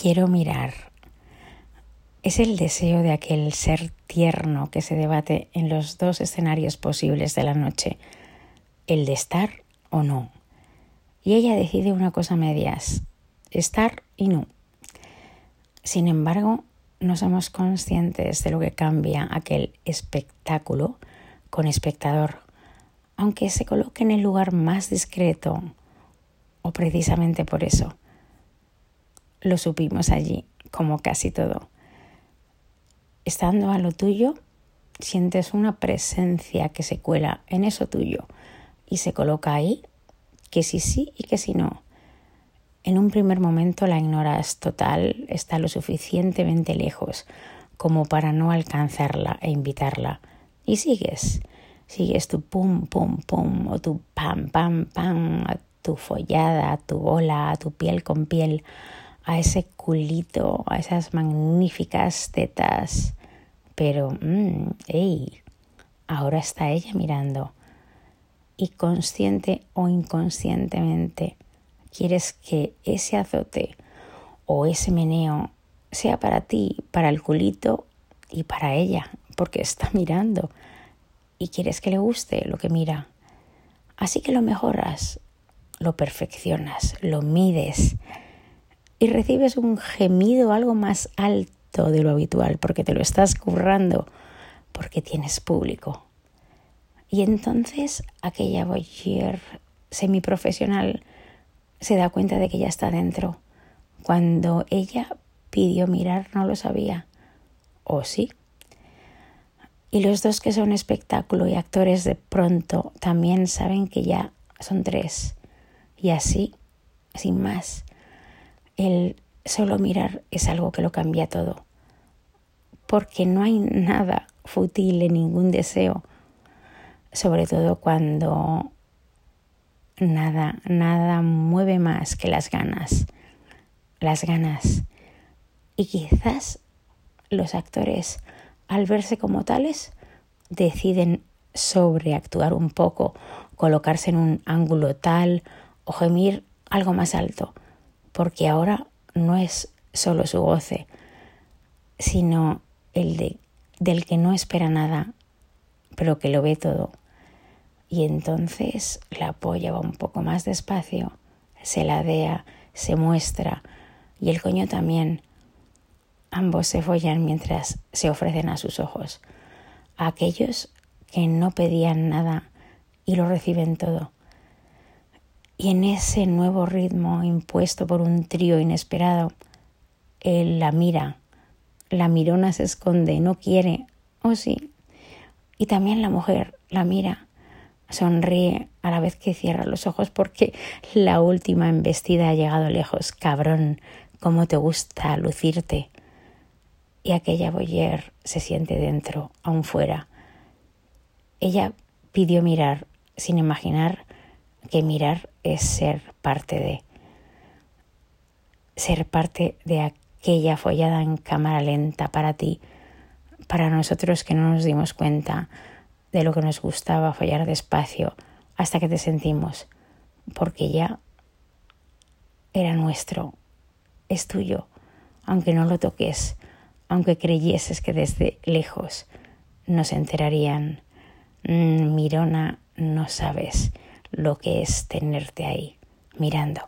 Quiero mirar. Es el deseo de aquel ser tierno que se debate en los dos escenarios posibles de la noche, el de estar o no. Y ella decide una cosa medias, estar y no. Sin embargo, no somos conscientes de lo que cambia aquel espectáculo con espectador, aunque se coloque en el lugar más discreto, o precisamente por eso lo supimos allí, como casi todo. Estando a lo tuyo, sientes una presencia que se cuela en eso tuyo y se coloca ahí, que si sí y que si no. En un primer momento la ignoras total, está lo suficientemente lejos como para no alcanzarla e invitarla. Y sigues, sigues tu pum, pum, pum, o tu pam, pam, pam, a tu follada, a tu bola, a tu piel con piel, a ese culito, a esas magníficas tetas. Pero, mmm, ¡ey! Ahora está ella mirando. Y consciente o inconscientemente, quieres que ese azote o ese meneo sea para ti, para el culito y para ella, porque está mirando y quieres que le guste lo que mira. Así que lo mejoras, lo perfeccionas, lo mides y recibes un gemido algo más alto de lo habitual porque te lo estás currando, porque tienes público. Y entonces aquella boyer semiprofesional se da cuenta de que ya está dentro. Cuando ella pidió mirar no lo sabía. ¿O sí? Y los dos que son espectáculo y actores de pronto también saben que ya son tres. Y así, sin más, el solo mirar es algo que lo cambia todo, porque no hay nada fútil en ningún deseo, sobre todo cuando nada, nada mueve más que las ganas, las ganas. Y quizás los actores, al verse como tales, deciden sobreactuar un poco, colocarse en un ángulo tal o gemir algo más alto porque ahora no es solo su goce, sino el de, del que no espera nada, pero que lo ve todo. Y entonces la polla va un poco más despacio, se ladea, se muestra, y el coño también. Ambos se follan mientras se ofrecen a sus ojos, a aquellos que no pedían nada y lo reciben todo. Y en ese nuevo ritmo impuesto por un trío inesperado, él la mira, la mirona se esconde, no quiere, oh, sí. Y también la mujer la mira, sonríe a la vez que cierra los ojos porque la última embestida ha llegado lejos. Cabrón, cómo te gusta lucirte. Y aquella boyer se siente dentro, aún fuera. Ella pidió mirar, sin imaginar que mirar es ser parte de, ser parte de aquella follada en cámara lenta para ti, para nosotros que no nos dimos cuenta de lo que nos gustaba follar despacio hasta que te sentimos, porque ya era nuestro, es tuyo, aunque no lo toques, aunque creyeses que desde lejos nos enterarían. Mm, Mirona, no sabes lo que es tenerte ahí mirando.